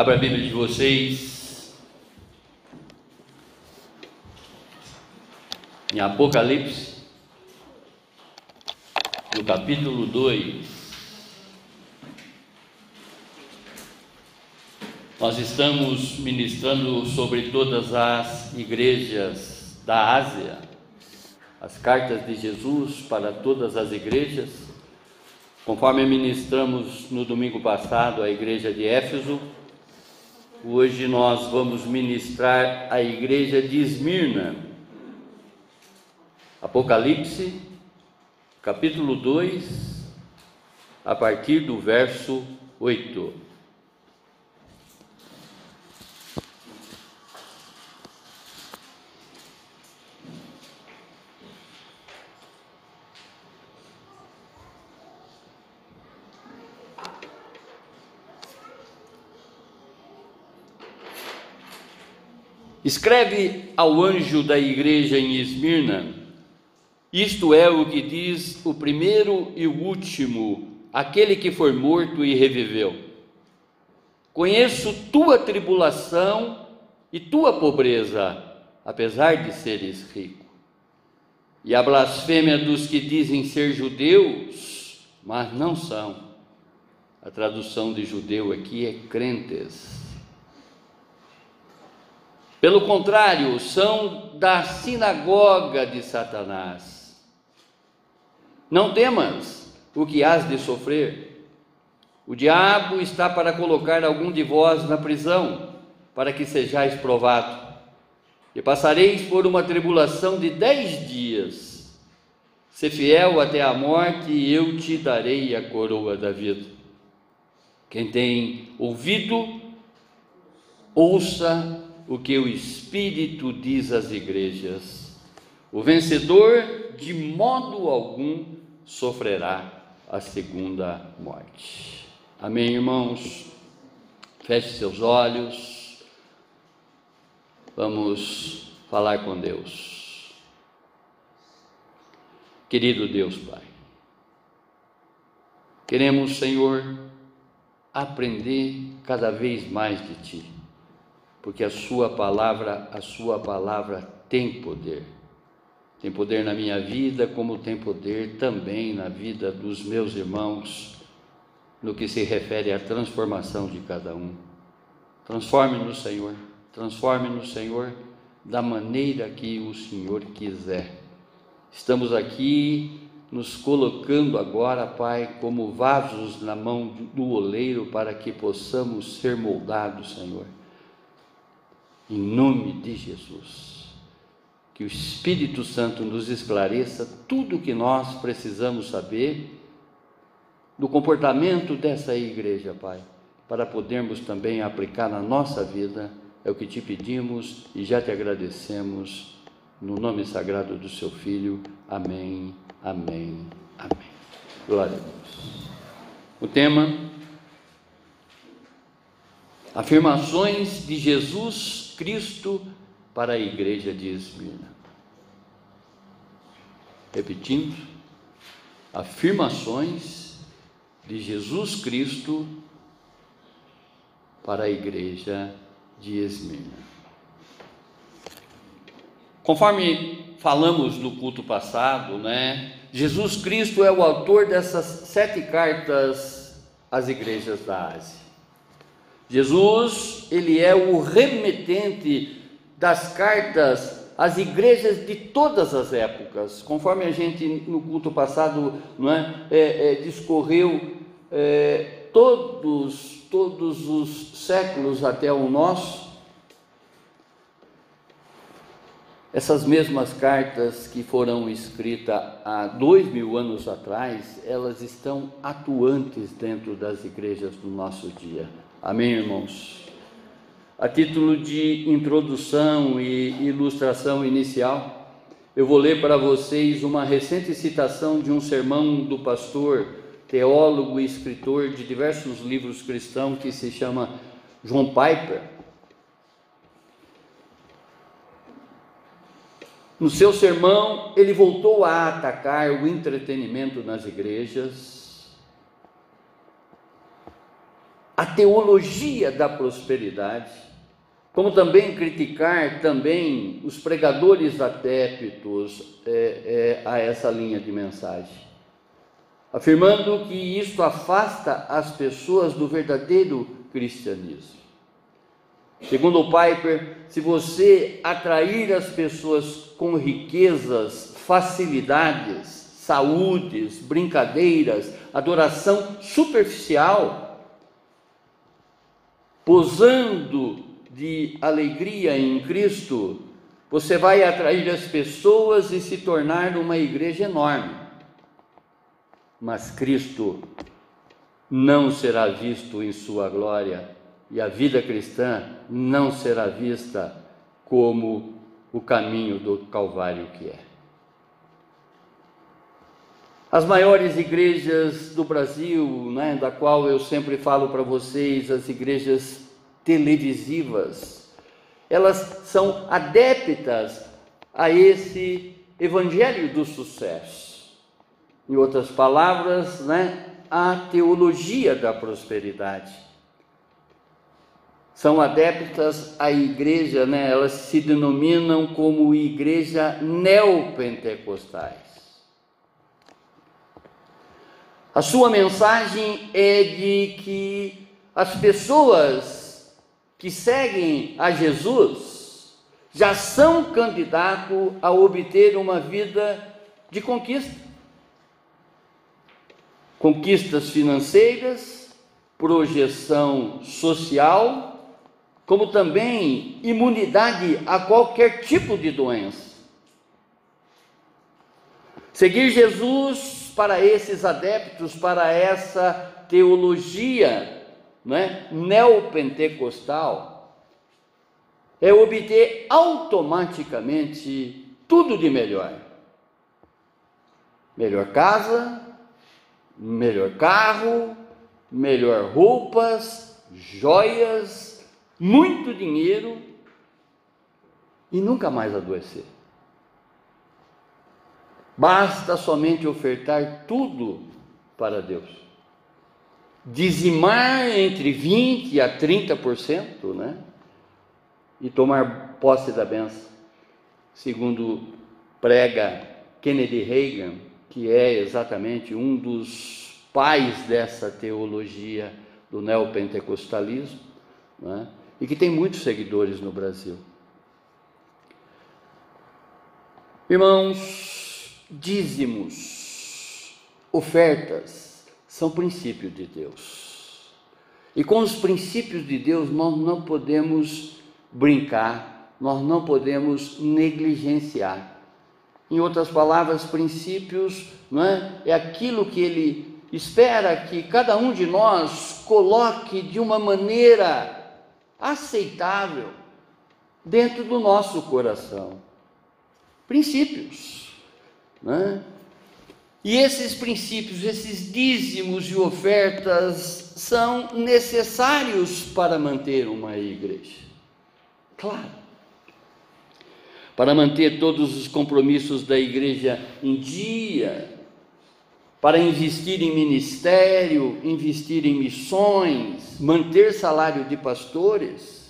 Abra a Bíblia de vocês em Apocalipse, no capítulo 2. Nós estamos ministrando sobre todas as igrejas da Ásia, as cartas de Jesus para todas as igrejas. Conforme ministramos no domingo passado a igreja de Éfeso, Hoje nós vamos ministrar a igreja de Esmirna. Apocalipse, capítulo 2, a partir do verso 8. Escreve ao anjo da igreja em Esmirna: Isto é o que diz o primeiro e o último, aquele que foi morto e reviveu. Conheço tua tribulação e tua pobreza, apesar de seres rico, e a blasfêmia dos que dizem ser judeus, mas não são. A tradução de judeu aqui é crentes pelo contrário, são da sinagoga de Satanás. Não temas o que hás de sofrer. O diabo está para colocar algum de vós na prisão, para que sejais provado. E passareis por uma tribulação de dez dias. Se fiel até a morte, eu te darei a coroa da vida. Quem tem ouvido, ouça o que o Espírito diz às igrejas. O vencedor, de modo algum, sofrerá a segunda morte. Amém, irmãos? Feche seus olhos. Vamos falar com Deus. Querido Deus Pai, queremos, Senhor, aprender cada vez mais de Ti porque a sua palavra, a sua palavra tem poder. Tem poder na minha vida, como tem poder também na vida dos meus irmãos, no que se refere à transformação de cada um. Transforme-nos, Senhor, transforme-nos, Senhor, da maneira que o Senhor quiser. Estamos aqui nos colocando agora, Pai, como vasos na mão do oleiro para que possamos ser moldados, Senhor em nome de Jesus. Que o Espírito Santo nos esclareça tudo o que nós precisamos saber do comportamento dessa igreja, Pai, para podermos também aplicar na nossa vida. É o que te pedimos e já te agradecemos. No nome sagrado do seu Filho. Amém, amém, amém. Glória a Deus. O tema Afirmações de Jesus Cristo para a igreja de Esmirna. Repetindo, afirmações de Jesus Cristo para a igreja de Esmirna. Conforme falamos no culto passado, né? Jesus Cristo é o autor dessas sete cartas às igrejas da Ásia. Jesus, ele é o remetente das cartas às igrejas de todas as épocas, conforme a gente no culto passado não é, é, é discorreu é, todos, todos os séculos até o nosso, essas mesmas cartas que foram escritas há dois mil anos atrás, elas estão atuantes dentro das igrejas do nosso dia. Amém, irmãos? A título de introdução e ilustração inicial, eu vou ler para vocês uma recente citação de um sermão do pastor, teólogo e escritor de diversos livros cristãos que se chama John Piper. No seu sermão, ele voltou a atacar o entretenimento nas igrejas a teologia da prosperidade, como também criticar também os pregadores adeptos é, é, a essa linha de mensagem, afirmando que isto afasta as pessoas do verdadeiro cristianismo. Segundo o Piper, se você atrair as pessoas com riquezas, facilidades, saúdes, brincadeiras, adoração superficial, posando de alegria em Cristo, você vai atrair as pessoas e se tornar uma igreja enorme. Mas Cristo não será visto em sua glória e a vida cristã não será vista como o caminho do Calvário que é. As maiores igrejas do Brasil, né, da qual eu sempre falo para vocês, as igrejas televisivas, elas são adeptas a esse evangelho do sucesso. Em outras palavras, né, a teologia da prosperidade. São adeptas à igreja, né, elas se denominam como igreja neopentecostais. A sua mensagem é de que as pessoas que seguem a Jesus já são candidatos a obter uma vida de conquista. Conquistas financeiras, projeção social, como também imunidade a qualquer tipo de doença. Seguir Jesus para esses adeptos, para essa teologia né, neopentecostal, é obter automaticamente tudo de melhor. Melhor casa, melhor carro, melhor roupas, joias, muito dinheiro e nunca mais adoecer. Basta somente ofertar tudo para Deus. Dizimar entre 20% a 30%, né? E tomar posse da benção. Segundo prega Kennedy Reagan, que é exatamente um dos pais dessa teologia do neopentecostalismo, né? e que tem muitos seguidores no Brasil. Irmãos, dízimos, ofertas, são princípios de Deus. E com os princípios de Deus nós não podemos brincar, nós não podemos negligenciar. Em outras palavras, princípios não é? é aquilo que ele espera que cada um de nós coloque de uma maneira aceitável dentro do nosso coração. Princípios. Né? E esses princípios, esses dízimos e ofertas são necessários para manter uma igreja. Claro. Para manter todos os compromissos da igreja em dia, para investir em ministério, investir em missões, manter salário de pastores.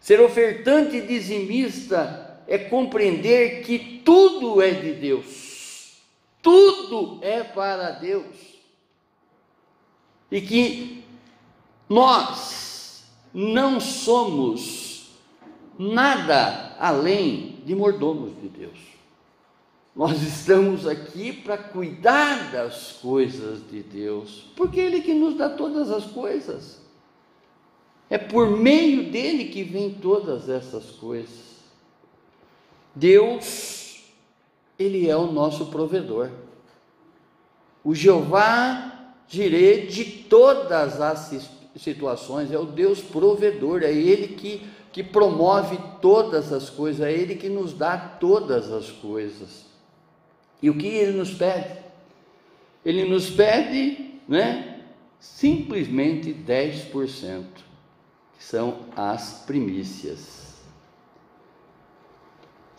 Ser ofertante e dizimista é compreender que tudo é de Deus, tudo é para Deus, e que nós não somos nada além de mordomos de Deus. Nós estamos aqui para cuidar das coisas de Deus, porque Ele que nos dá todas as coisas. É por meio dele que vem todas essas coisas. Deus, Ele é o nosso provedor. O Jeová Jirê de todas as situações, é o Deus provedor, é Ele que, que promove todas as coisas, é Ele que nos dá todas as coisas. E o que Ele nos pede? Ele nos pede, né, simplesmente 10%, que são as primícias.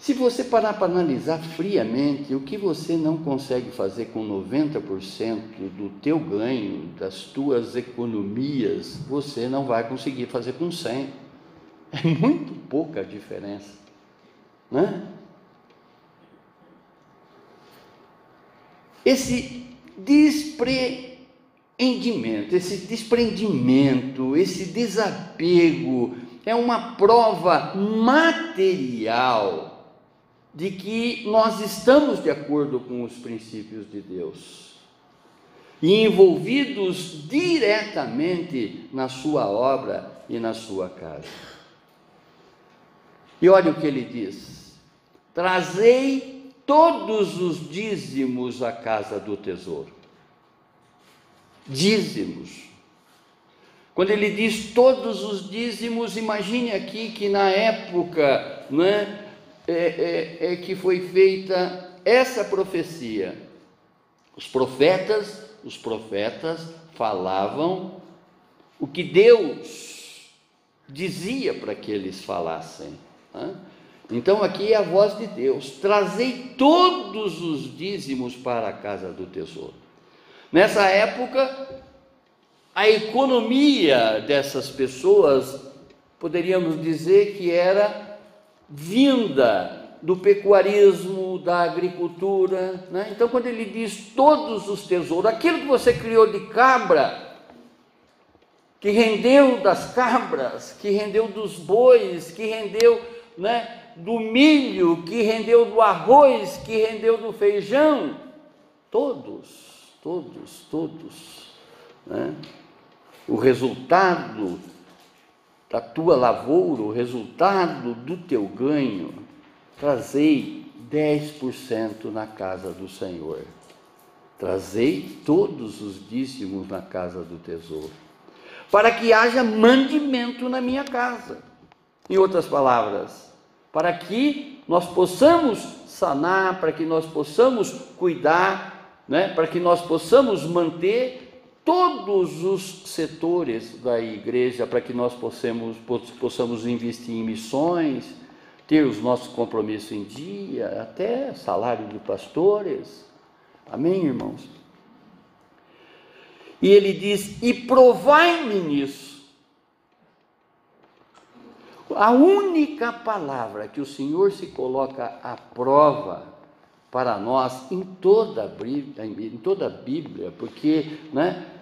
Se você parar para analisar friamente, o que você não consegue fazer com 90% do teu ganho, das tuas economias, você não vai conseguir fazer com 100. É muito pouca a diferença, né? Esse despreendimento, esse desprendimento, esse desapego é uma prova material de que nós estamos de acordo com os princípios de Deus e envolvidos diretamente na sua obra e na sua casa. E olha o que ele diz: Trazei todos os dízimos à casa do tesouro. Dízimos. Quando ele diz todos os dízimos, imagine aqui que na época, não é? é, é, que foi feita essa profecia. Os profetas, os profetas falavam o que Deus dizia para que eles falassem. Né? Então aqui é a voz de Deus: trazei todos os dízimos para a casa do tesouro. Nessa época, a economia dessas pessoas, poderíamos dizer que era vinda do pecuarismo, da agricultura. Né? Então, quando ele diz todos os tesouros, aquilo que você criou de cabra, que rendeu das cabras, que rendeu dos bois, que rendeu né, do milho, que rendeu do arroz, que rendeu do feijão, todos, todos, todos. Né? O resultado da tua lavoura, o resultado do teu ganho, trazei 10% na casa do Senhor. Trazei todos os dízimos na casa do tesouro, para que haja mandimento na minha casa. Em outras palavras, para que nós possamos sanar, para que nós possamos cuidar, né? para que nós possamos manter todos os setores da igreja para que nós possamos, possamos investir em missões, ter os nossos compromissos em dia, até salário de pastores. Amém, irmãos? E ele diz: E provai-me nisso. A única palavra que o Senhor se coloca à prova para nós em toda a Bíblia, em toda a Bíblia porque né,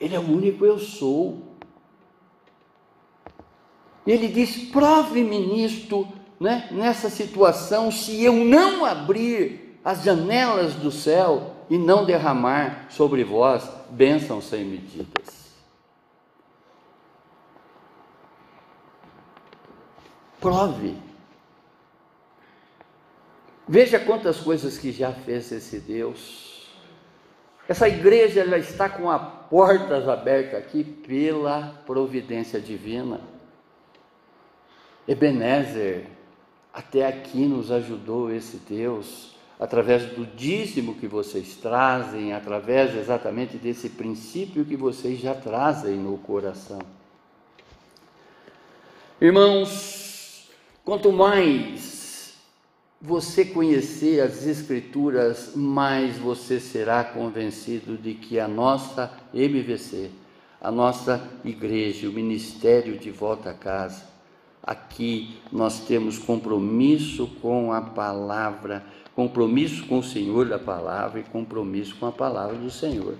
ele é o único eu sou. Ele diz: prove-me nisto, né, nessa situação, se eu não abrir as janelas do céu e não derramar sobre vós bênçãos sem medidas. Prove. Veja quantas coisas que já fez esse Deus essa igreja ela está com as portas abertas aqui pela providência divina. Ebenezer, até aqui nos ajudou esse Deus, através do dízimo que vocês trazem, através exatamente desse princípio que vocês já trazem no coração. Irmãos, quanto mais você conhecer as Escrituras, mais você será convencido de que a nossa MVC, a nossa igreja, o ministério de volta a casa, aqui nós temos compromisso com a palavra, compromisso com o Senhor da palavra e compromisso com a palavra do Senhor.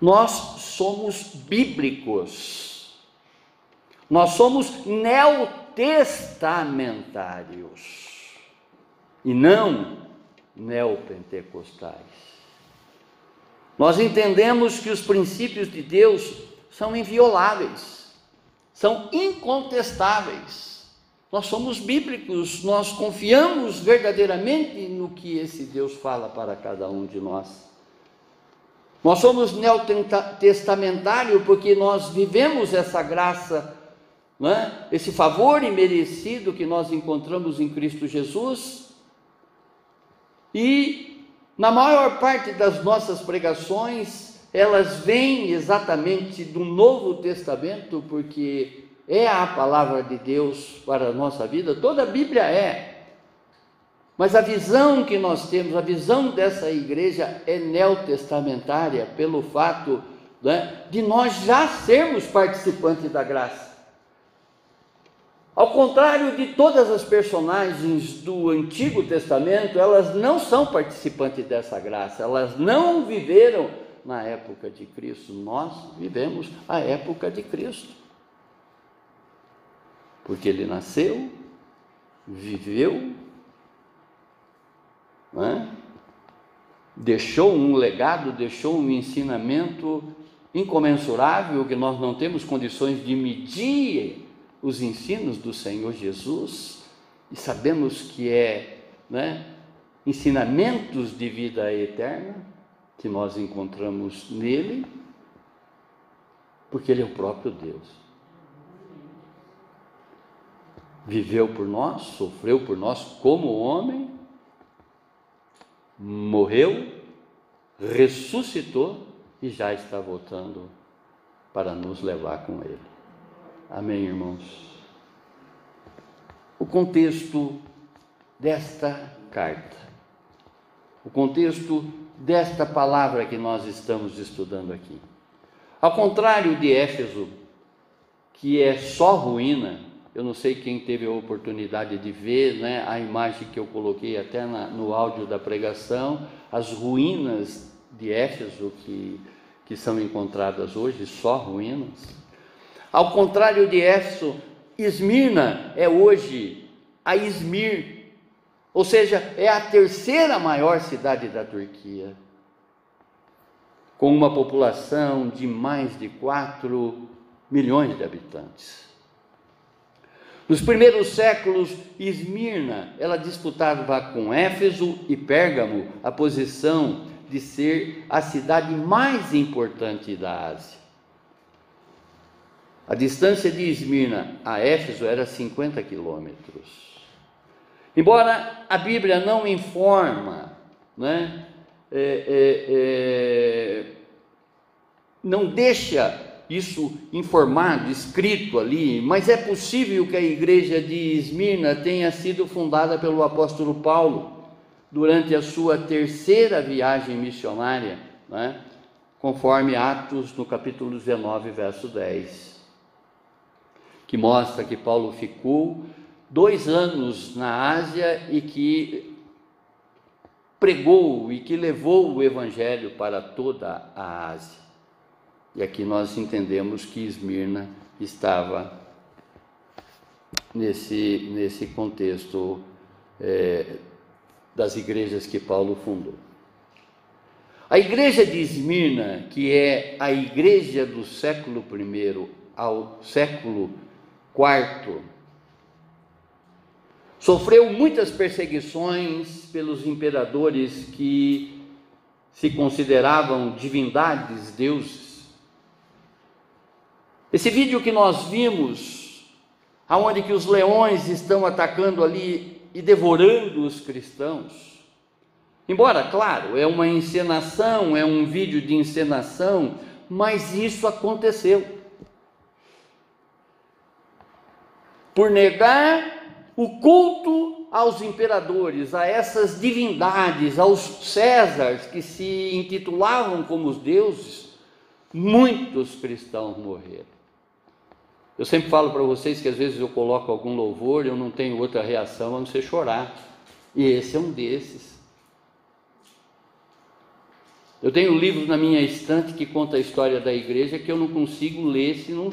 Nós somos bíblicos, nós somos neutros testamentários e não neopentecostais. Nós entendemos que os princípios de Deus são invioláveis, são incontestáveis. Nós somos bíblicos, nós confiamos verdadeiramente no que esse Deus fala para cada um de nós. Nós somos neotestamentário porque nós vivemos essa graça é? esse favor imerecido que nós encontramos em Cristo Jesus. E na maior parte das nossas pregações, elas vêm exatamente do Novo Testamento, porque é a palavra de Deus para a nossa vida? Toda a Bíblia é. Mas a visão que nós temos, a visão dessa igreja é neotestamentária, pelo fato né, de nós já sermos participantes da graça. Ao contrário de todas as personagens do Antigo Testamento, elas não são participantes dessa graça, elas não viveram na época de Cristo, nós vivemos a época de Cristo. Porque ele nasceu, viveu, é? deixou um legado, deixou um ensinamento incomensurável que nós não temos condições de medir os ensinos do Senhor Jesus e sabemos que é né, ensinamentos de vida eterna que nós encontramos nele, porque ele é o próprio Deus. Viveu por nós, sofreu por nós como homem, morreu, ressuscitou e já está voltando para nos levar com ele. Amém, irmãos? O contexto desta carta, o contexto desta palavra que nós estamos estudando aqui. Ao contrário de Éfeso, que é só ruína, eu não sei quem teve a oportunidade de ver né, a imagem que eu coloquei até na, no áudio da pregação, as ruínas de Éfeso que, que são encontradas hoje, só ruínas. Ao contrário de Éfeso, Esmirna é hoje a Izmir, ou seja, é a terceira maior cidade da Turquia, com uma população de mais de 4 milhões de habitantes. Nos primeiros séculos, Esmirna, ela disputava com Éfeso e Pérgamo a posição de ser a cidade mais importante da Ásia. A distância de Esmirna a Éfeso era 50 quilômetros. Embora a Bíblia não informa, né, é, é, é, não deixa isso informado, escrito ali, mas é possível que a igreja de Esmirna tenha sido fundada pelo apóstolo Paulo durante a sua terceira viagem missionária, né, conforme Atos no capítulo 19, verso 10 que mostra que Paulo ficou dois anos na Ásia e que pregou e que levou o Evangelho para toda a Ásia. E aqui nós entendemos que Esmirna estava nesse, nesse contexto é, das igrejas que Paulo fundou. A igreja de Esmirna, que é a igreja do século I ao século Quarto, sofreu muitas perseguições pelos imperadores que se consideravam divindades, deuses. Esse vídeo que nós vimos, aonde que os leões estão atacando ali e devorando os cristãos, embora, claro, é uma encenação, é um vídeo de encenação, mas isso aconteceu. Por negar o culto aos imperadores, a essas divindades, aos Césares que se intitulavam como os deuses, muitos cristãos morreram. Eu sempre falo para vocês que às vezes eu coloco algum louvor e eu não tenho outra reação a não ser chorar. E esse é um desses. Eu tenho um livro na minha estante que conta a história da igreja que eu não consigo ler se não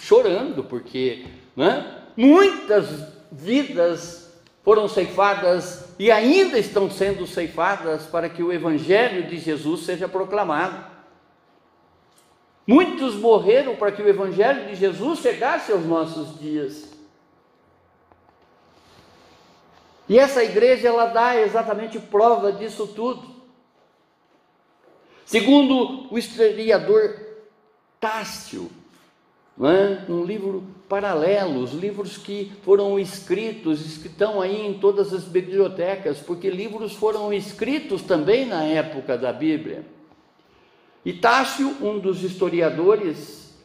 chorando, porque né? muitas vidas foram ceifadas e ainda estão sendo ceifadas para que o evangelho de Jesus seja proclamado. Muitos morreram para que o evangelho de Jesus chegasse aos nossos dias. E essa igreja ela dá exatamente prova disso tudo. Segundo o historiador Tássio, é? um livro paralelo, os livros que foram escritos, que estão aí em todas as bibliotecas, porque livros foram escritos também na época da Bíblia. E Tássio, um dos historiadores,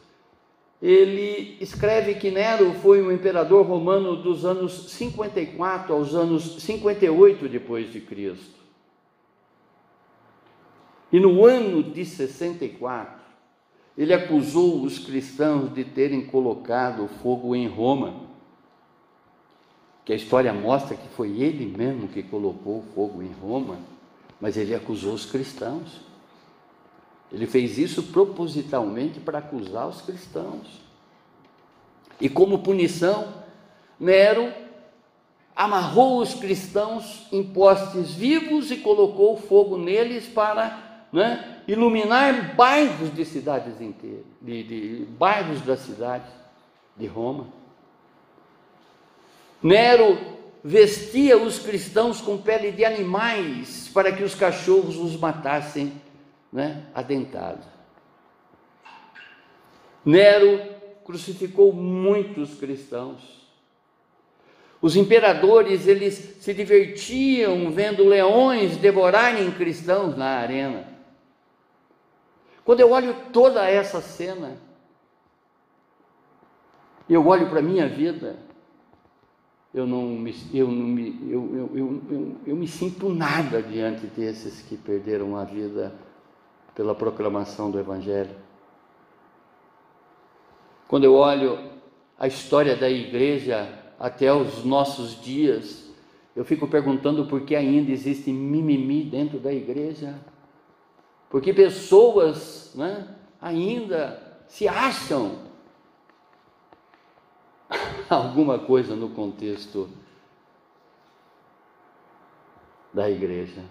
ele escreve que Nero foi um imperador romano dos anos 54 aos anos 58 depois de Cristo. E no ano de 64, ele acusou os cristãos de terem colocado fogo em Roma. Que a história mostra que foi ele mesmo que colocou fogo em Roma, mas ele acusou os cristãos. Ele fez isso propositalmente para acusar os cristãos. E como punição, Nero amarrou os cristãos em postes vivos e colocou fogo neles para né, iluminar bairros de cidades inteiras, de, de bairros da cidade de Roma. Nero vestia os cristãos com pele de animais para que os cachorros os matassem né, adentado. Nero crucificou muitos cristãos. Os imperadores, eles se divertiam vendo leões devorarem cristãos na arena. Quando eu olho toda essa cena, eu olho para a minha vida, eu não me, eu, não me, eu, eu, eu, eu, eu me sinto nada diante desses que perderam a vida pela proclamação do Evangelho. Quando eu olho a história da igreja até os nossos dias, eu fico perguntando por que ainda existe mimimi dentro da igreja. Porque pessoas né, ainda se acham alguma coisa no contexto da igreja.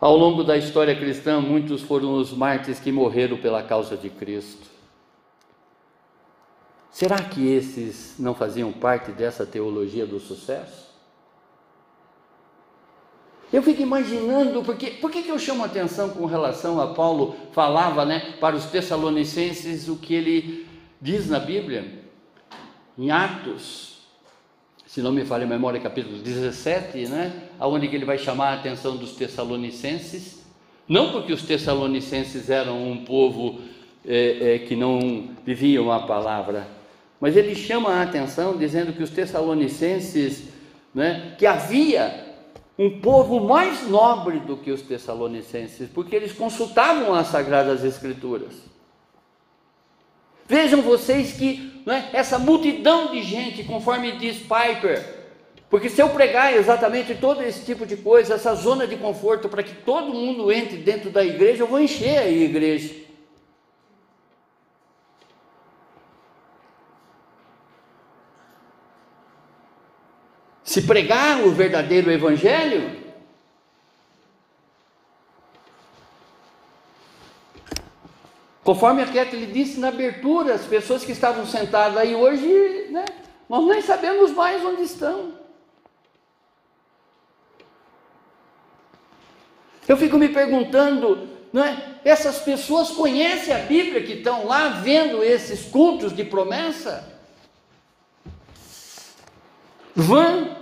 Ao longo da história cristã, muitos foram os mártires que morreram pela causa de Cristo. Será que esses não faziam parte dessa teologia do sucesso? Eu fico imaginando, porque, por que eu chamo atenção com relação a Paulo falava né, para os Tessalonicenses o que ele diz na Bíblia, em Atos se não me falha a memória, capítulo 17, né? Onde ele vai chamar a atenção dos tessalonicenses, não porque os tessalonicenses eram um povo é, é, que não viviam a palavra, mas ele chama a atenção dizendo que os tessalonicenses, né, que havia um povo mais nobre do que os tessalonicenses, porque eles consultavam as sagradas escrituras. Vejam vocês que é, essa multidão de gente, conforme diz Piper, porque se eu pregar exatamente todo esse tipo de coisa, essa zona de conforto para que todo mundo entre dentro da igreja, eu vou encher a igreja. Se pregar o verdadeiro evangelho, Conforme a lhe disse na abertura, as pessoas que estavam sentadas aí hoje, né, nós nem sabemos mais onde estão. Eu fico me perguntando, não é? Essas pessoas conhecem a Bíblia que estão lá vendo esses cultos de promessa? Vão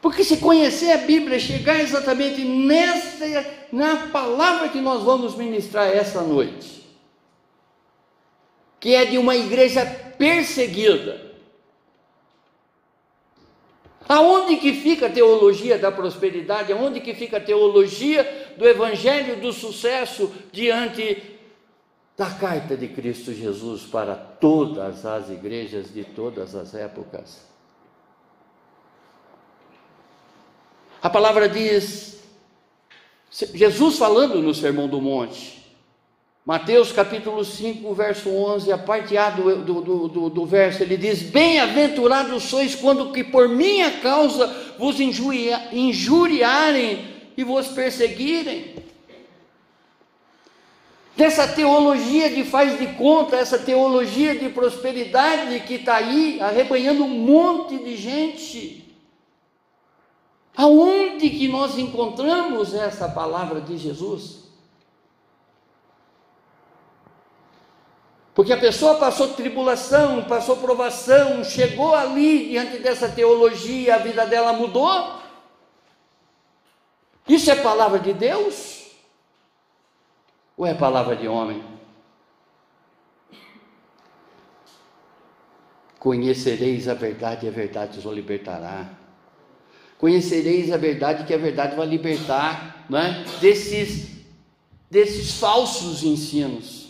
Porque se conhecer a Bíblia, chegar exatamente nessa, na palavra que nós vamos ministrar essa noite, que é de uma igreja perseguida. Aonde que fica a teologia da prosperidade? Aonde que fica a teologia do evangelho do sucesso diante da carta de Cristo Jesus para todas as igrejas de todas as épocas? A palavra diz, Jesus falando no Sermão do Monte, Mateus capítulo 5, verso 11, a parte A do, do, do, do verso, ele diz: Bem-aventurados sois quando que por minha causa vos injuria, injuriarem e vos perseguirem. Dessa teologia de faz de conta, essa teologia de prosperidade que está aí arrebanhando um monte de gente. Aonde que nós encontramos essa palavra de Jesus? Porque a pessoa passou tribulação, passou provação, chegou ali diante dessa teologia, a vida dela mudou. Isso é palavra de Deus? Ou é palavra de homem? Conhecereis a verdade e a verdade os libertará. Conhecereis a verdade que a verdade vai libertar né, desses, desses falsos ensinos.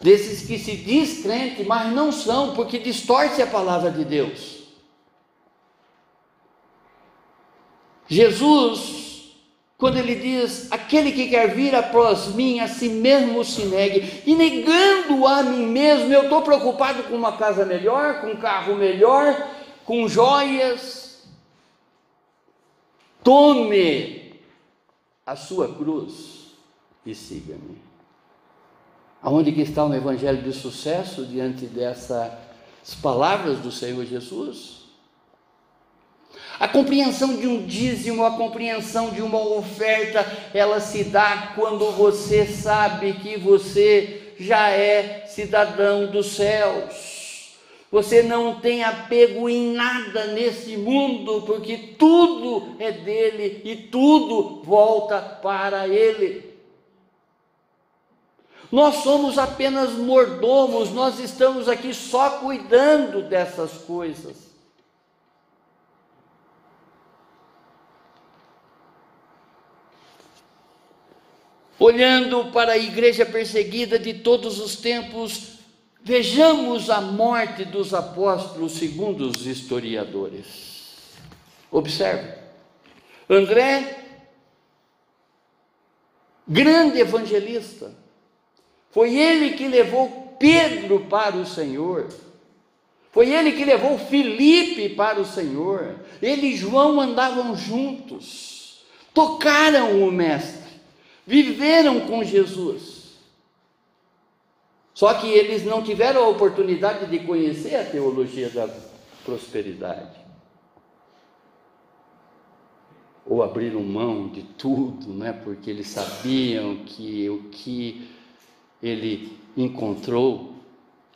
Desses que se diz crente, mas não são, porque distorce a palavra de Deus. Jesus, quando ele diz: aquele que quer vir após mim, a si mesmo se negue, e negando a mim mesmo, eu estou preocupado com uma casa melhor, com um carro melhor, com joias. Tome a sua cruz e siga-me. Aonde que está o evangelho de sucesso diante dessas palavras do Senhor Jesus? A compreensão de um dízimo, a compreensão de uma oferta, ela se dá quando você sabe que você já é cidadão dos céus. Você não tem apego em nada nesse mundo, porque tudo é dele e tudo volta para ele. Nós somos apenas mordomos, nós estamos aqui só cuidando dessas coisas. Olhando para a igreja perseguida de todos os tempos, vejamos a morte dos apóstolos segundo os historiadores. Observe. André, grande evangelista, foi ele que levou Pedro para o Senhor. Foi ele que levou Filipe para o Senhor. Ele e João andavam juntos, tocaram o Mestre viveram com Jesus. Só que eles não tiveram a oportunidade de conhecer a teologia da prosperidade. Ou abriram mão de tudo, né? porque eles sabiam que o que ele encontrou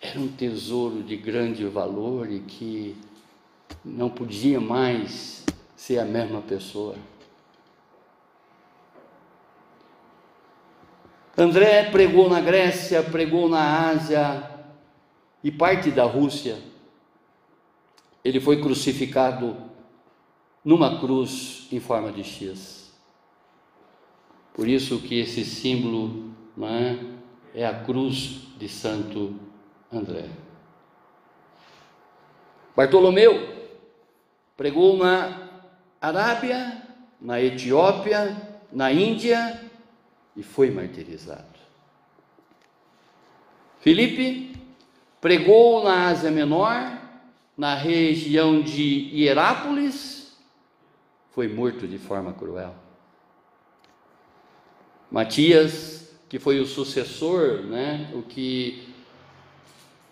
era um tesouro de grande valor e que não podia mais ser a mesma pessoa. André pregou na Grécia, pregou na Ásia e parte da Rússia. Ele foi crucificado numa cruz em forma de X. Por isso que esse símbolo é, é a cruz de Santo André. Bartolomeu pregou na Arábia, na Etiópia, na Índia e foi martirizado. Filipe pregou na Ásia Menor, na região de Hierápolis, foi morto de forma cruel. Matias, que foi o sucessor, né, o que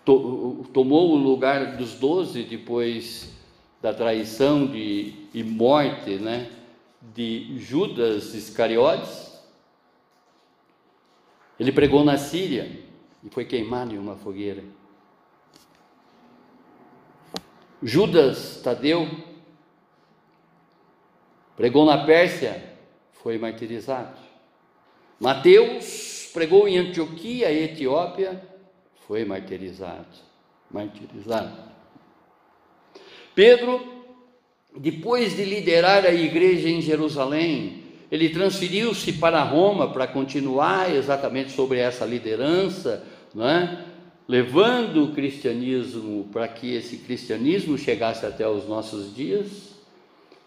to, tomou o lugar dos doze depois da traição de, e morte né, de Judas Iscariotes, ele pregou na Síria e foi queimado em uma fogueira. Judas Tadeu pregou na Pérsia, foi martirizado. Mateus pregou em Antioquia, Etiópia, foi martirizado. Martirizado. Pedro, depois de liderar a igreja em Jerusalém, ele transferiu-se para Roma para continuar exatamente sobre essa liderança, não é? levando o cristianismo para que esse cristianismo chegasse até os nossos dias.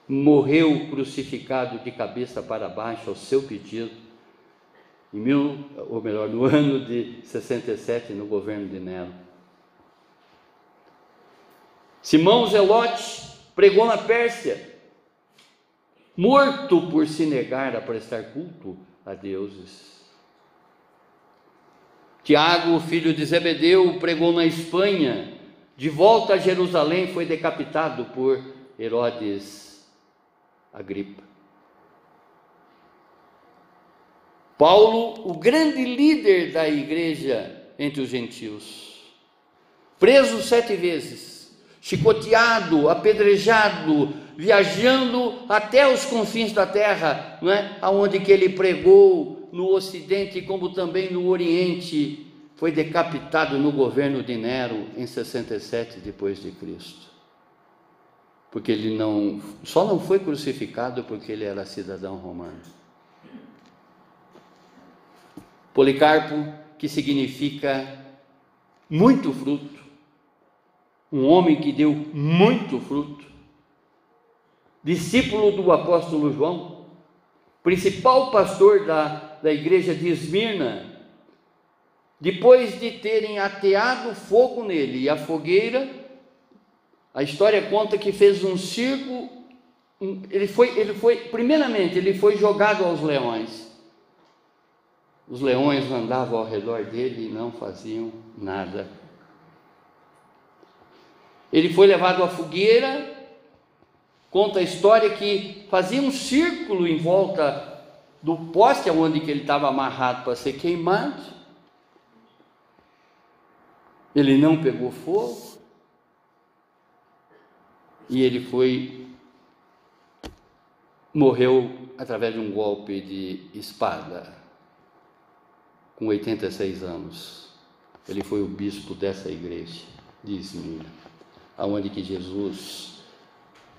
Morreu crucificado de cabeça para baixo ao seu pedido, em mil, ou melhor, no ano de 67, no governo de Nero. Simão Zelote pregou na Pérsia, morto por se negar a prestar culto a deuses. Tiago, filho de Zebedeu, pregou na Espanha, de volta a Jerusalém, foi decapitado por Herodes Agripa. Paulo, o grande líder da igreja entre os gentios, preso sete vezes, chicoteado, apedrejado, viajando até os confins da terra, não é? Aonde que ele pregou no Ocidente como também no Oriente, foi decapitado no governo de Nero em 67 depois de Cristo. Porque ele não só não foi crucificado porque ele era cidadão romano. Policarpo, que significa muito fruto, um homem que deu muito fruto, discípulo do apóstolo João, principal pastor da, da igreja de Esmirna, depois de terem ateado fogo nele e a fogueira, a história conta que fez um circo, ele foi, ele foi, primeiramente, ele foi jogado aos leões. Os leões andavam ao redor dele e não faziam nada ele foi levado à fogueira. Conta a história que fazia um círculo em volta do poste onde que ele estava amarrado para ser queimado. Ele não pegou fogo. E ele foi morreu através de um golpe de espada com 86 anos. Ele foi o bispo dessa igreja Esmirna aonde que Jesus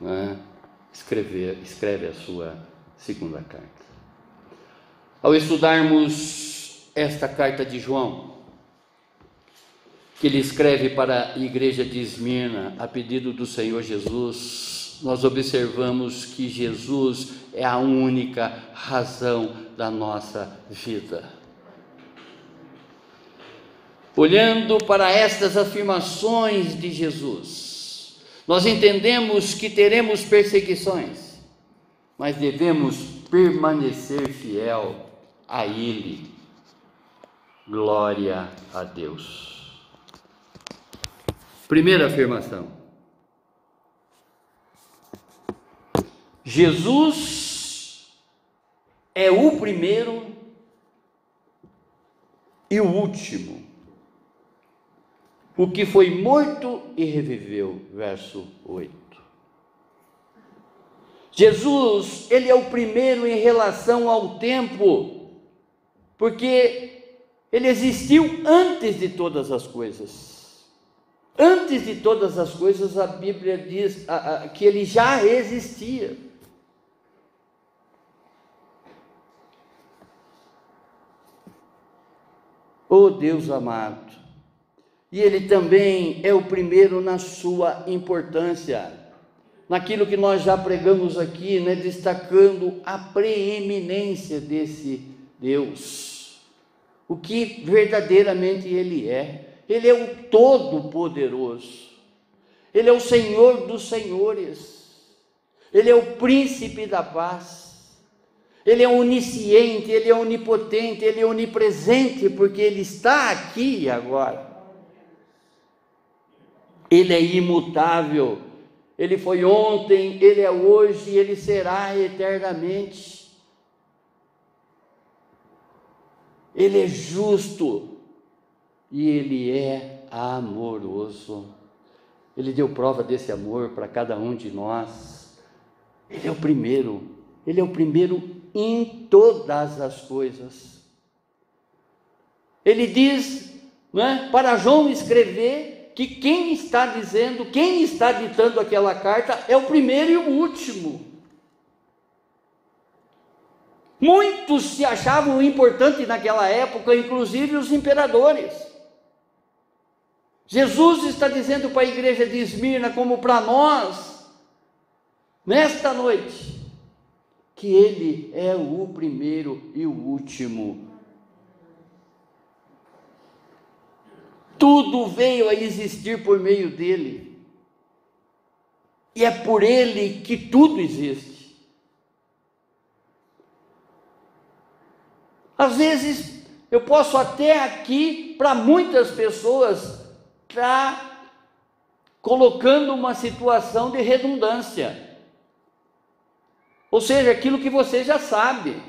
né, escreve, escreve a sua segunda carta. Ao estudarmos esta carta de João, que ele escreve para a igreja de Esmirna, a pedido do Senhor Jesus, nós observamos que Jesus é a única razão da nossa vida. Olhando para estas afirmações de Jesus, nós entendemos que teremos perseguições, mas devemos permanecer fiel a Ele. Glória a Deus. Primeira afirmação. Jesus é o primeiro e o último o que foi morto e reviveu. Verso 8. Jesus, ele é o primeiro em relação ao tempo, porque ele existiu antes de todas as coisas. Antes de todas as coisas, a Bíblia diz que ele já existia. Oh Deus amado, e ele também é o primeiro na sua importância. Naquilo que nós já pregamos aqui, né, destacando a preeminência desse Deus. O que verdadeiramente ele é. Ele é o todo-poderoso. Ele é o Senhor dos senhores. Ele é o príncipe da paz. Ele é onisciente, ele é onipotente, ele é onipresente, porque ele está aqui agora. Ele é imutável. Ele foi ontem, ele é hoje, ele será eternamente. Ele é justo e ele é amoroso. Ele deu prova desse amor para cada um de nós. Ele é o primeiro, ele é o primeiro em todas as coisas. Ele diz, não é, para João escrever que quem está dizendo, quem está ditando aquela carta é o primeiro e o último. Muitos se achavam importantes naquela época, inclusive os imperadores. Jesus está dizendo para a igreja de Esmirna, como para nós, nesta noite, que Ele é o primeiro e o último Tudo veio a existir por meio dele. E é por ele que tudo existe. Às vezes, eu posso até aqui, para muitas pessoas, estar tá colocando uma situação de redundância. Ou seja, aquilo que você já sabe,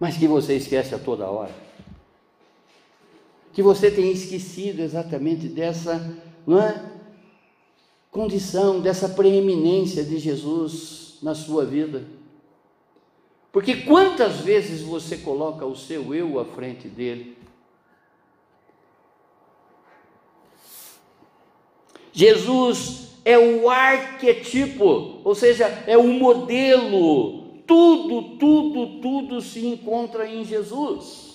mas que você esquece a toda hora que você tenha esquecido exatamente dessa, é? condição, dessa preeminência de Jesus na sua vida. Porque quantas vezes você coloca o seu eu à frente dele? Jesus é o arquetipo, ou seja, é o modelo. Tudo, tudo, tudo se encontra em Jesus.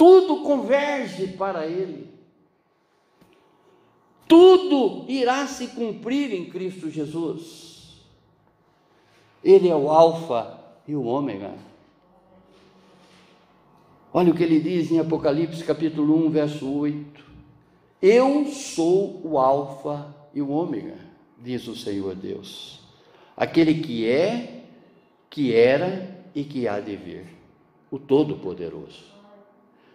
Tudo converge para Ele. Tudo irá se cumprir em Cristo Jesus. Ele é o Alfa e o Ômega. Olha o que ele diz em Apocalipse capítulo 1, verso 8. Eu sou o Alfa e o Ômega, diz o Senhor Deus, aquele que é, que era e que há de vir, o Todo-Poderoso.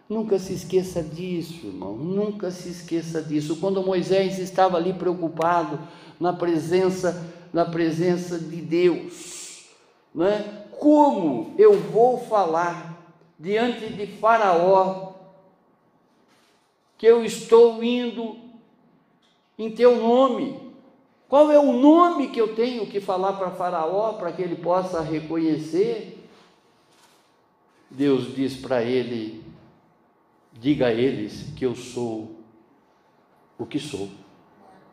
Nunca se esqueça disso, irmão, nunca se esqueça disso. Quando Moisés estava ali preocupado na presença, na presença de Deus, né? Como eu vou falar diante de Faraó que eu estou indo em teu nome. Qual é o nome que eu tenho que falar para Faraó para que ele possa reconhecer? Deus diz para ele: diga a eles que eu sou o que sou.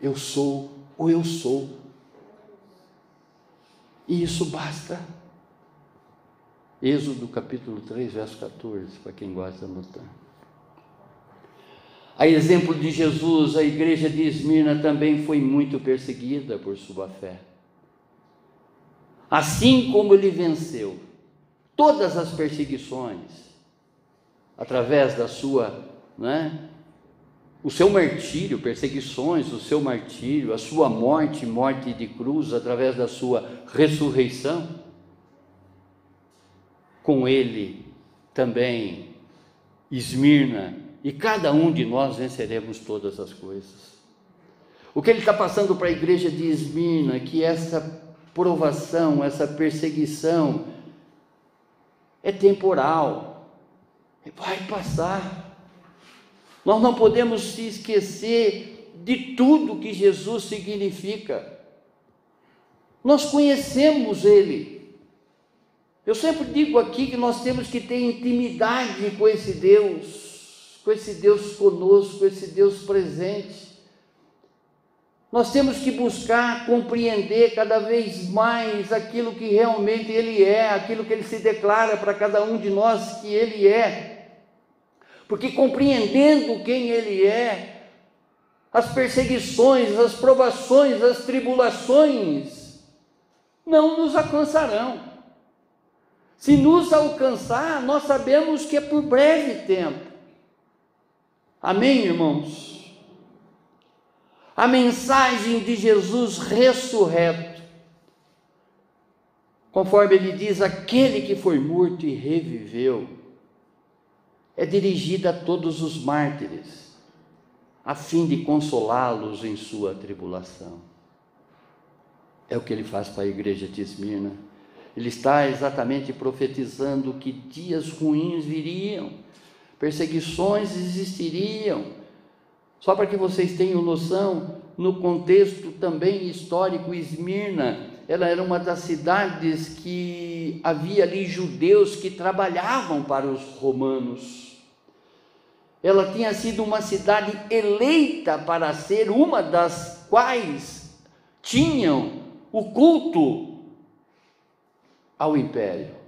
Eu sou o eu sou. E isso basta. Êxodo capítulo 3, verso 14, para quem gosta de anotar. A exemplo de Jesus, a igreja de Esmirna também foi muito perseguida por sua fé. Assim como ele venceu todas as perseguições, através da sua, né, o seu martírio, perseguições, o seu martírio, a sua morte, morte de cruz, através da sua ressurreição, com ele também Esmirna e cada um de nós venceremos todas as coisas. O que ele está passando para a igreja de Esmirna, que essa provação, essa perseguição é temporal, vai passar. Nós não podemos se esquecer de tudo que Jesus significa. Nós conhecemos Ele. Eu sempre digo aqui que nós temos que ter intimidade com esse Deus com esse Deus conosco, esse Deus presente. Nós temos que buscar compreender cada vez mais aquilo que realmente Ele é, aquilo que Ele se declara para cada um de nós que Ele é. Porque compreendendo quem Ele é, as perseguições, as provações, as tribulações não nos alcançarão. Se nos alcançar, nós sabemos que é por breve tempo. Amém, irmãos? A mensagem de Jesus ressurreto, conforme ele diz, aquele que foi morto e reviveu, é dirigida a todos os mártires, a fim de consolá-los em sua tribulação. É o que ele faz para a igreja de Esmirna. Ele está exatamente profetizando que dias ruins viriam perseguições existiriam. Só para que vocês tenham noção, no contexto também histórico, Esmirna, ela era uma das cidades que havia ali judeus que trabalhavam para os romanos. Ela tinha sido uma cidade eleita para ser uma das quais tinham o culto ao império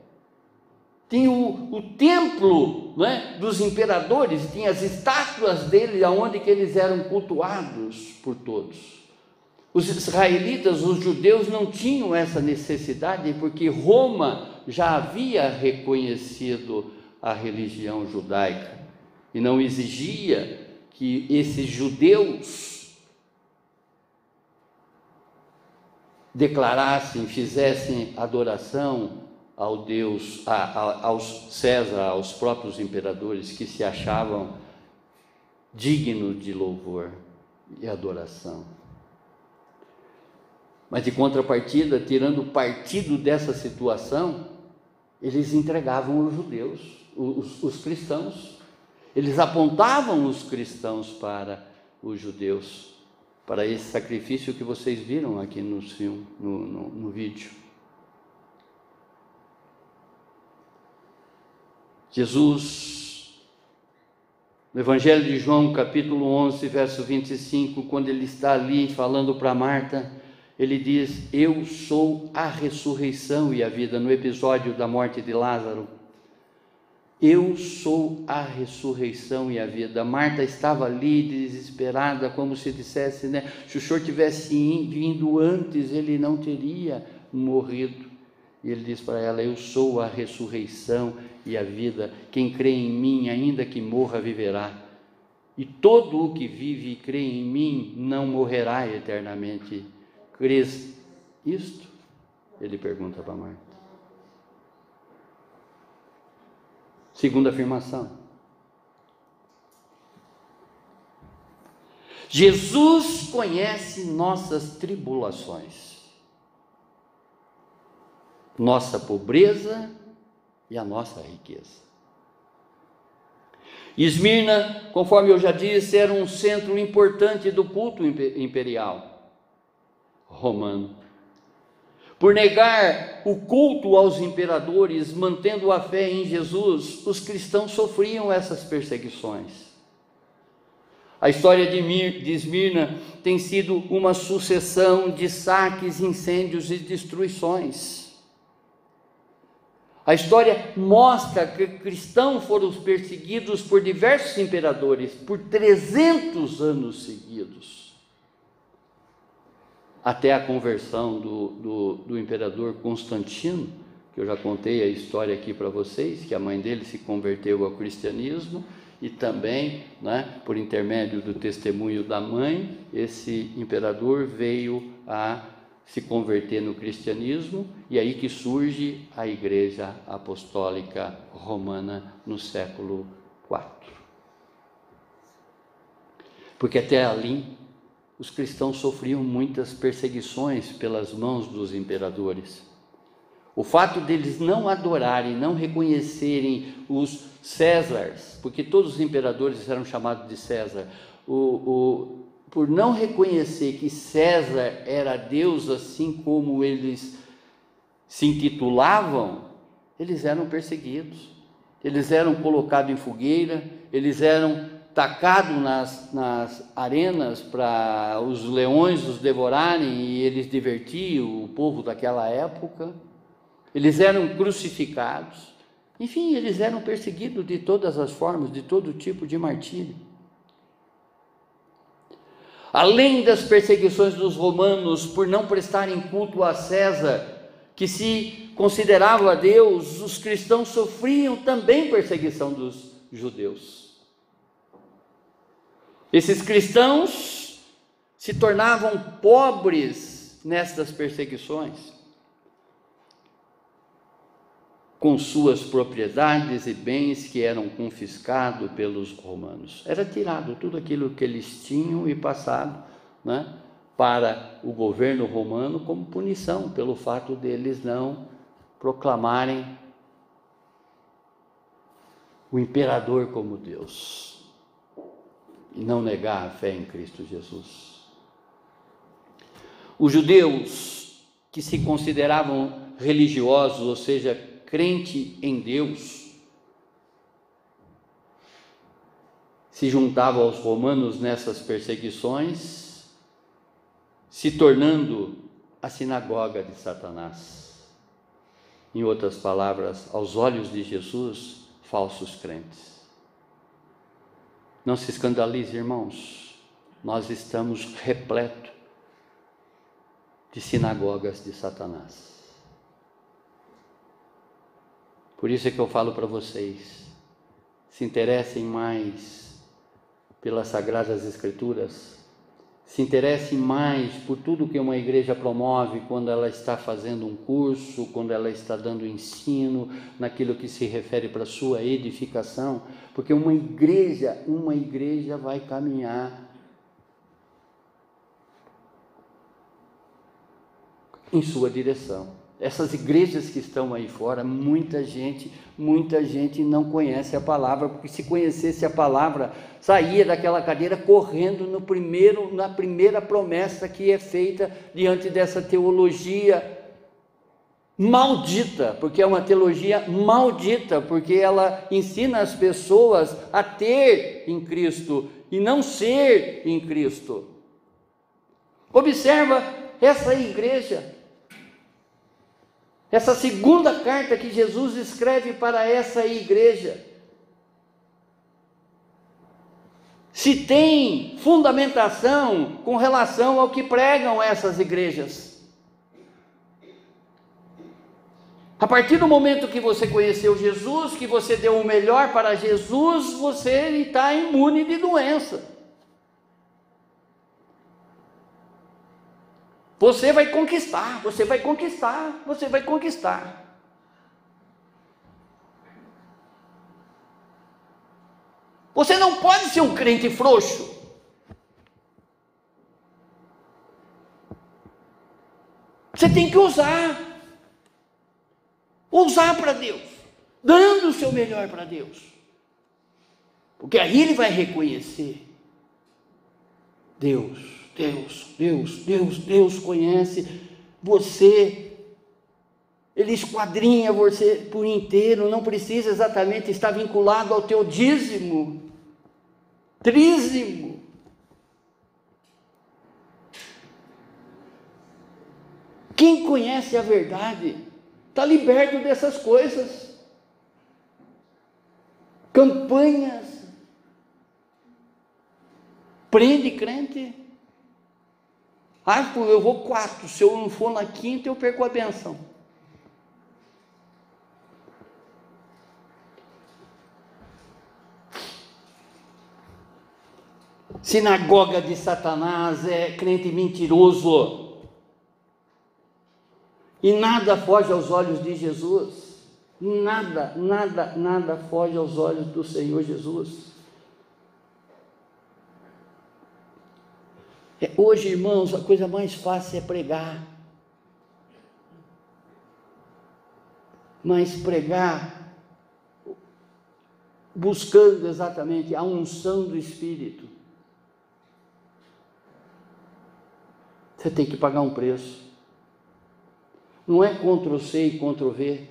tinha o, o templo é, dos imperadores, tinha as estátuas deles, aonde que eles eram cultuados por todos. Os israelitas, os judeus, não tinham essa necessidade, porque Roma já havia reconhecido a religião judaica e não exigia que esses judeus declarassem, fizessem adoração ao Deus, a, a, aos César, aos próprios imperadores que se achavam dignos de louvor e adoração. Mas de contrapartida, tirando partido dessa situação, eles entregavam os judeus, os, os cristãos, eles apontavam os cristãos para os judeus. para esse sacrifício que vocês viram aqui no, filme, no, no, no vídeo. Jesus, no Evangelho de João, capítulo 11, verso 25, quando ele está ali falando para Marta, ele diz: Eu sou a ressurreição e a vida, no episódio da morte de Lázaro. Eu sou a ressurreição e a vida. Marta estava ali desesperada, como se dissesse, né? Se o Senhor tivesse vindo antes, ele não teria morrido. E ele diz para ela: Eu sou a ressurreição e a vida. Quem crê em mim, ainda que morra, viverá. E todo o que vive e crê em mim não morrerá eternamente. Crês isto? Ele pergunta para Marta. Segunda afirmação. Jesus conhece nossas tribulações, nossa pobreza e a nossa riqueza. Esmirna, conforme eu já disse, era um centro importante do culto imperial romano por negar o culto aos imperadores, mantendo a fé em Jesus, os cristãos sofriam essas perseguições. A história de Esmirna tem sido uma sucessão de saques, incêndios e destruições. A história mostra que cristãos foram perseguidos por diversos imperadores por 300 anos seguidos até a conversão do, do, do imperador Constantino, que eu já contei a história aqui para vocês, que a mãe dele se converteu ao cristianismo e também, né, por intermédio do testemunho da mãe, esse imperador veio a se converter no cristianismo e aí que surge a Igreja Apostólica Romana no século IV. Porque até ali os cristãos sofriam muitas perseguições pelas mãos dos imperadores. O fato deles não adorarem, não reconhecerem os Césares, porque todos os imperadores eram chamados de César, o, o, por não reconhecer que César era Deus, assim como eles se intitulavam, eles eram perseguidos, eles eram colocados em fogueira, eles eram tacado nas, nas arenas para os leões os devorarem e eles divertiam o povo daquela época. Eles eram crucificados. Enfim, eles eram perseguidos de todas as formas, de todo tipo de martírio. Além das perseguições dos romanos por não prestarem culto a César, que se considerava Deus, os cristãos sofriam também perseguição dos judeus. Esses cristãos se tornavam pobres nestas perseguições, com suas propriedades e bens que eram confiscados pelos romanos. Era tirado tudo aquilo que eles tinham e passado né, para o governo romano como punição pelo fato deles não proclamarem o imperador como Deus e não negar a fé em Cristo Jesus. Os judeus que se consideravam religiosos, ou seja, crente em Deus, se juntavam aos romanos nessas perseguições, se tornando a sinagoga de Satanás. Em outras palavras, aos olhos de Jesus, falsos crentes. Não se escandalize, irmãos. Nós estamos repleto de sinagogas de Satanás. Por isso é que eu falo para vocês: se interessem mais pelas Sagradas Escrituras, se interessem mais por tudo que uma igreja promove quando ela está fazendo um curso, quando ela está dando ensino, naquilo que se refere para a sua edificação, porque uma igreja, uma igreja vai caminhar em sua direção. Essas igrejas que estão aí fora, muita gente, muita gente não conhece a palavra, porque se conhecesse a palavra, saía daquela cadeira correndo no primeiro, na primeira promessa que é feita diante dessa teologia maldita, porque é uma teologia maldita, porque ela ensina as pessoas a ter em Cristo e não ser em Cristo. Observa essa igreja, essa segunda carta que Jesus escreve para essa igreja. Se tem fundamentação com relação ao que pregam essas igrejas. A partir do momento que você conheceu Jesus, que você deu o melhor para Jesus, você está imune de doença. Você vai conquistar, você vai conquistar, você vai conquistar. Você não pode ser um crente frouxo. Você tem que usar usar para Deus, dando o seu melhor para Deus. Porque aí ele vai reconhecer: Deus, Deus, Deus, Deus, Deus conhece você. Ele esquadrinha você por inteiro, não precisa exatamente estar vinculado ao teu dízimo, trízimo. Quem conhece a verdade está liberto dessas coisas. Campanhas. Prende crente. Ah, eu vou quatro, se eu não for na quinta, eu perco a benção. Sinagoga de Satanás é crente mentiroso. E nada foge aos olhos de Jesus. Nada, nada, nada foge aos olhos do Senhor Jesus. Hoje, irmãos, a coisa mais fácil é pregar. Mas pregar buscando exatamente a unção do Espírito. Você tem que pagar um preço. Não é Ctrl C e Ctrl V.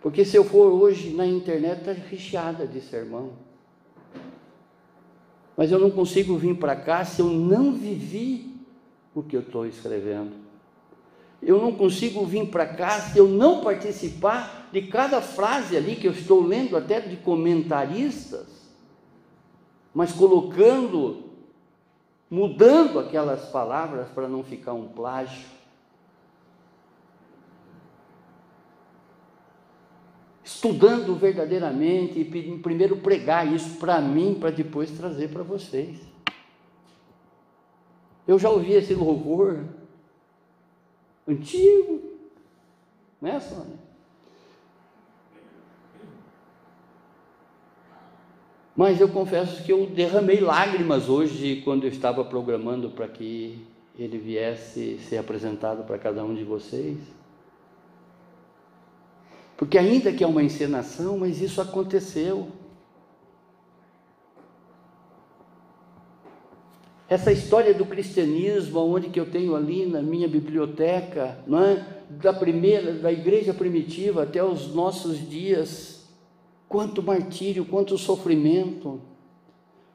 Porque se eu for hoje na internet, está recheada de sermão. Mas eu não consigo vir para cá se eu não vivi o que eu estou escrevendo. Eu não consigo vir para cá se eu não participar de cada frase ali que eu estou lendo, até de comentaristas, mas colocando, mudando aquelas palavras para não ficar um plágio. Estudando verdadeiramente e primeiro pregar isso para mim, para depois trazer para vocês. Eu já ouvi esse louvor antigo, né, Sônia? Mas eu confesso que eu derramei lágrimas hoje quando eu estava programando para que ele viesse ser apresentado para cada um de vocês. Porque ainda que é uma encenação, mas isso aconteceu. Essa história do cristianismo, onde que eu tenho ali na minha biblioteca, é? da primeira, da igreja primitiva até os nossos dias, quanto martírio, quanto sofrimento.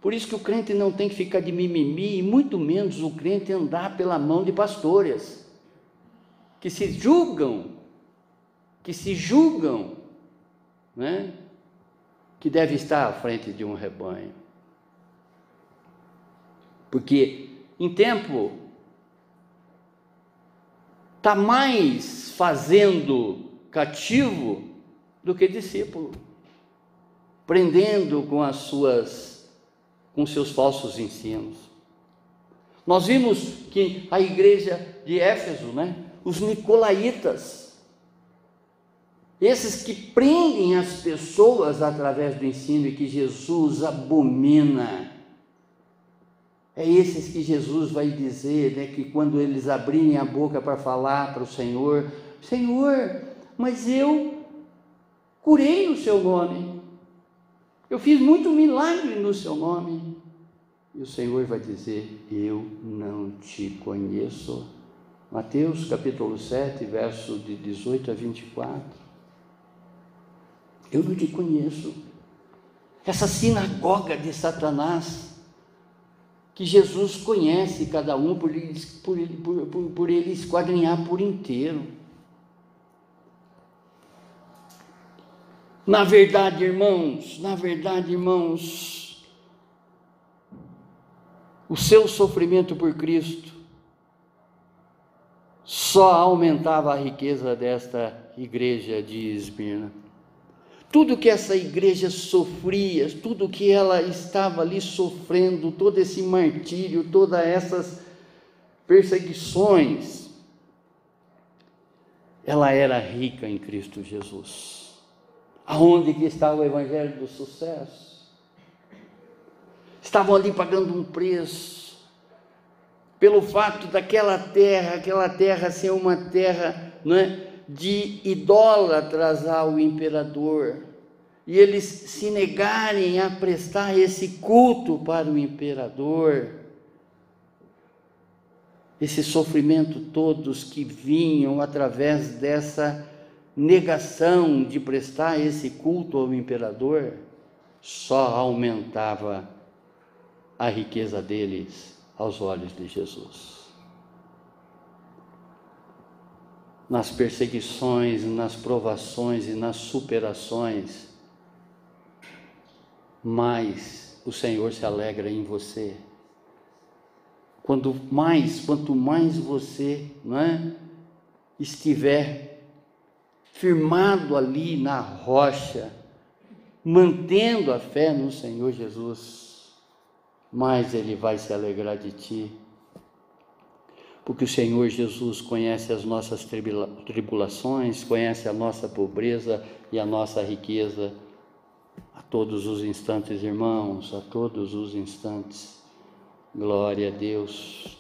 Por isso que o crente não tem que ficar de mimimi, e muito menos o crente andar pela mão de pastores, que se julgam que se julgam, né, que deve estar à frente de um rebanho. Porque em tempo está mais fazendo cativo do que discípulo, prendendo com as suas com seus falsos ensinos. Nós vimos que a igreja de Éfeso, né, os nicolaítas, esses que prendem as pessoas através do ensino e que Jesus abomina. É esses que Jesus vai dizer, né, que quando eles abrirem a boca para falar para o Senhor, Senhor, mas eu curei no seu nome, eu fiz muito milagre no seu nome. E o Senhor vai dizer: Eu não te conheço. Mateus capítulo 7, verso de 18 a 24. Eu não te conheço. Essa sinagoga de Satanás, que Jesus conhece cada um por por, por, por ele esquadrinhar por inteiro. Na verdade, irmãos, na verdade, irmãos, o seu sofrimento por Cristo só aumentava a riqueza desta igreja de Esmirna. Tudo que essa igreja sofria, tudo que ela estava ali sofrendo, todo esse martírio, todas essas perseguições, ela era rica em Cristo Jesus. Aonde que está o evangelho do sucesso? Estavam ali pagando um preço pelo fato daquela terra, aquela terra ser uma terra, não é? De idólatras ao imperador e eles se negarem a prestar esse culto para o imperador, esse sofrimento todos que vinham através dessa negação de prestar esse culto ao imperador, só aumentava a riqueza deles aos olhos de Jesus. Nas perseguições, nas provações e nas superações, mais o Senhor se alegra em você. Quando mais, quanto mais você, é, estiver firmado ali na rocha, mantendo a fé no Senhor Jesus, mais ele vai se alegrar de ti porque o Senhor Jesus conhece as nossas tribulações, conhece a nossa pobreza e a nossa riqueza a todos os instantes, irmãos, a todos os instantes. Glória a Deus.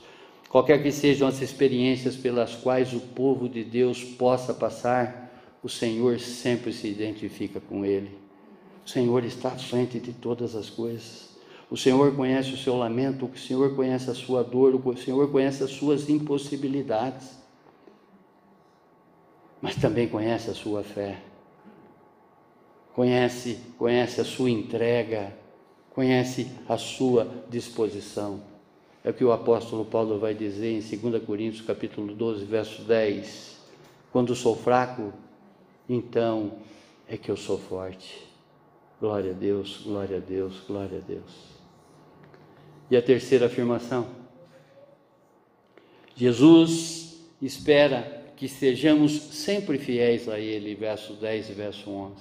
Qualquer que sejam as experiências pelas quais o povo de Deus possa passar, o Senhor sempre se identifica com ele. O Senhor está à frente de todas as coisas. O Senhor conhece o seu lamento, o Senhor conhece a sua dor, o Senhor conhece as suas impossibilidades, mas também conhece a sua fé, conhece, conhece a sua entrega, conhece a sua disposição. É o que o apóstolo Paulo vai dizer em 2 Coríntios capítulo 12, verso 10. Quando sou fraco, então é que eu sou forte. Glória a Deus, glória a Deus, glória a Deus. E a terceira afirmação: Jesus espera que sejamos sempre fiéis a Ele, verso 10 e verso 11.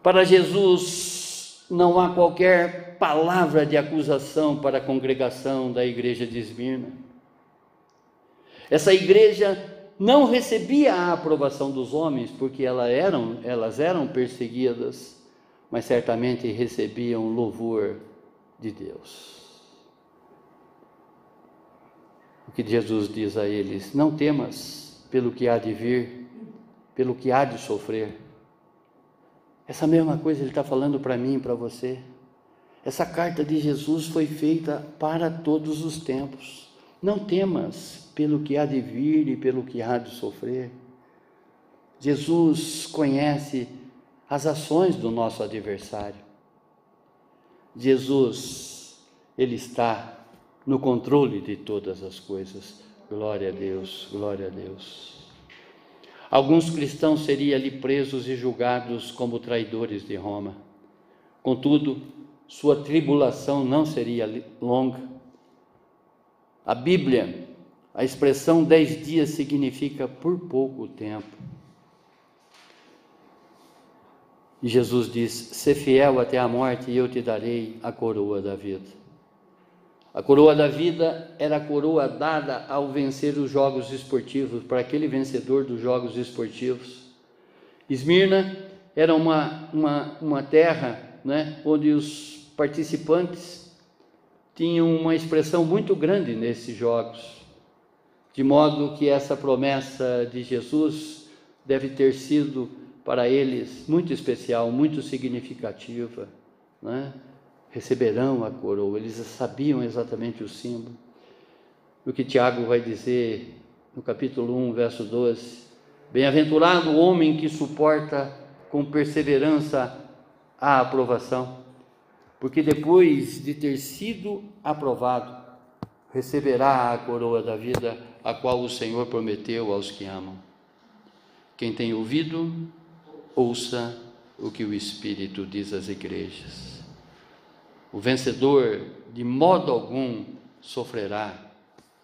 Para Jesus, não há qualquer palavra de acusação para a congregação da igreja de Esmirna. Essa igreja não recebia a aprovação dos homens, porque elas eram, elas eram perseguidas mas certamente recebiam louvor de Deus. O que Jesus diz a eles: Não temas pelo que há de vir, pelo que há de sofrer. Essa mesma coisa ele está falando para mim e para você. Essa carta de Jesus foi feita para todos os tempos. Não temas pelo que há de vir e pelo que há de sofrer. Jesus conhece as ações do nosso adversário. Jesus, Ele está no controle de todas as coisas. Glória a Deus, glória a Deus. Alguns cristãos seriam ali presos e julgados como traidores de Roma. Contudo, sua tribulação não seria longa. A Bíblia, a expressão dez dias significa por pouco tempo. E Jesus diz: Sê fiel até a morte, e eu te darei a coroa da vida. A coroa da vida era a coroa dada ao vencer os jogos esportivos, para aquele vencedor dos jogos esportivos. Esmirna era uma, uma, uma terra né, onde os participantes tinham uma expressão muito grande nesses jogos, de modo que essa promessa de Jesus deve ter sido para eles muito especial, muito significativa. Né? Receberão a coroa, eles sabiam exatamente o símbolo. O que Tiago vai dizer no capítulo 1, verso 12: Bem-aventurado o homem que suporta com perseverança a aprovação, porque depois de ter sido aprovado, receberá a coroa da vida, a qual o Senhor prometeu aos que amam. Quem tem ouvido, ouça o que o Espírito diz às igrejas. O vencedor, de modo algum, sofrerá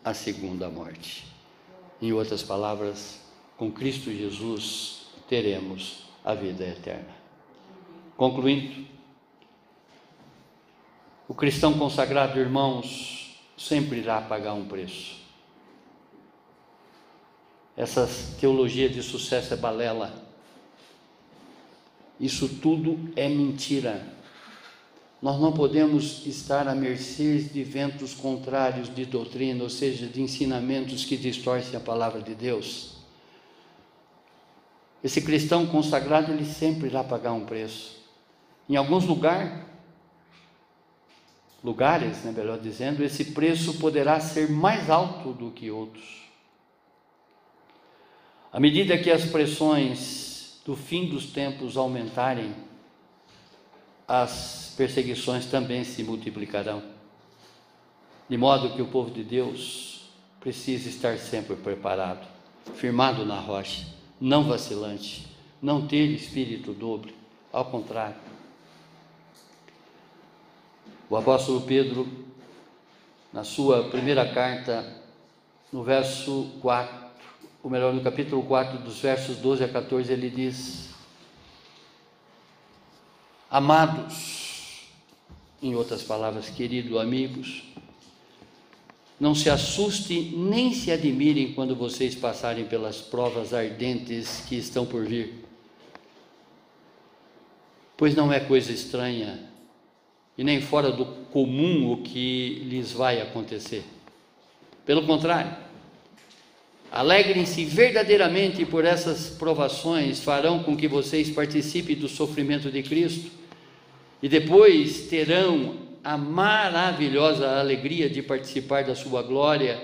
a segunda morte. Em outras palavras, com Cristo Jesus teremos a vida eterna. Concluindo, o cristão consagrado, irmãos, sempre irá pagar um preço. Essa teologia de sucesso é balela. Isso tudo é mentira. Nós não podemos estar à mercê de ventos contrários de doutrina, ou seja, de ensinamentos que distorcem a palavra de Deus. Esse cristão consagrado, ele sempre irá pagar um preço. Em alguns lugares, lugares, né, melhor dizendo, esse preço poderá ser mais alto do que outros. À medida que as pressões do fim dos tempos aumentarem, as perseguições também se multiplicarão. De modo que o povo de Deus precisa estar sempre preparado, firmado na rocha, não vacilante, não ter espírito dobre, ao contrário. O apóstolo Pedro, na sua primeira carta, no verso 4, ou melhor, no capítulo 4, dos versos 12 a 14, ele diz: Amados, em outras palavras, queridos amigos, não se assustem nem se admirem quando vocês passarem pelas provas ardentes que estão por vir. Pois não é coisa estranha e nem fora do comum o que lhes vai acontecer. Pelo contrário, alegrem-se verdadeiramente por essas provações, farão com que vocês participem do sofrimento de Cristo e depois terão a maravilhosa alegria de participar da sua glória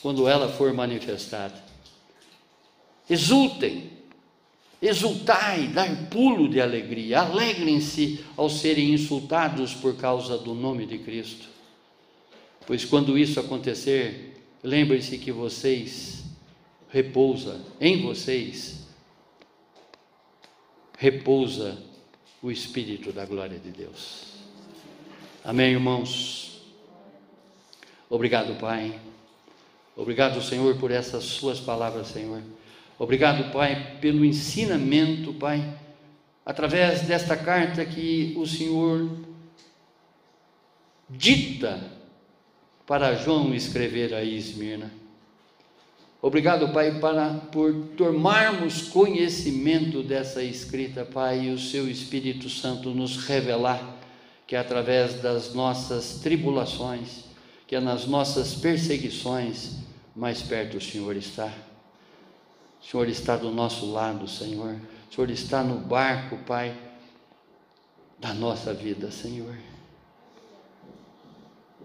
quando ela for manifestada. Exultem, exultai, dai pulo de alegria, alegrem-se ao serem insultados por causa do nome de Cristo. Pois quando isso acontecer, lembrem-se que vocês repousa em vocês repousa o espírito da glória de Deus. Amém, irmãos? Obrigado, Pai. Obrigado, Senhor, por essas Suas palavras, Senhor. Obrigado, Pai, pelo ensinamento, Pai, através desta carta que o Senhor dita para João escrever a Esmirna. Obrigado, Pai, para, por tomarmos conhecimento dessa escrita, Pai, e o Seu Espírito Santo nos revelar que através das nossas tribulações, que é nas nossas perseguições, mais perto o Senhor está. O Senhor está do nosso lado, Senhor. O Senhor está no barco, Pai, da nossa vida, Senhor.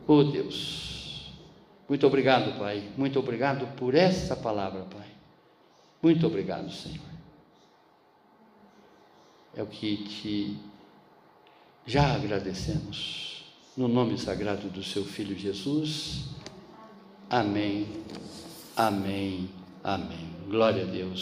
Oh Deus, muito obrigado, Pai. Muito obrigado por essa palavra, Pai. Muito obrigado, Senhor. É o que te já agradecemos. No nome sagrado do seu Filho Jesus. Amém, amém, amém. Glória a Deus.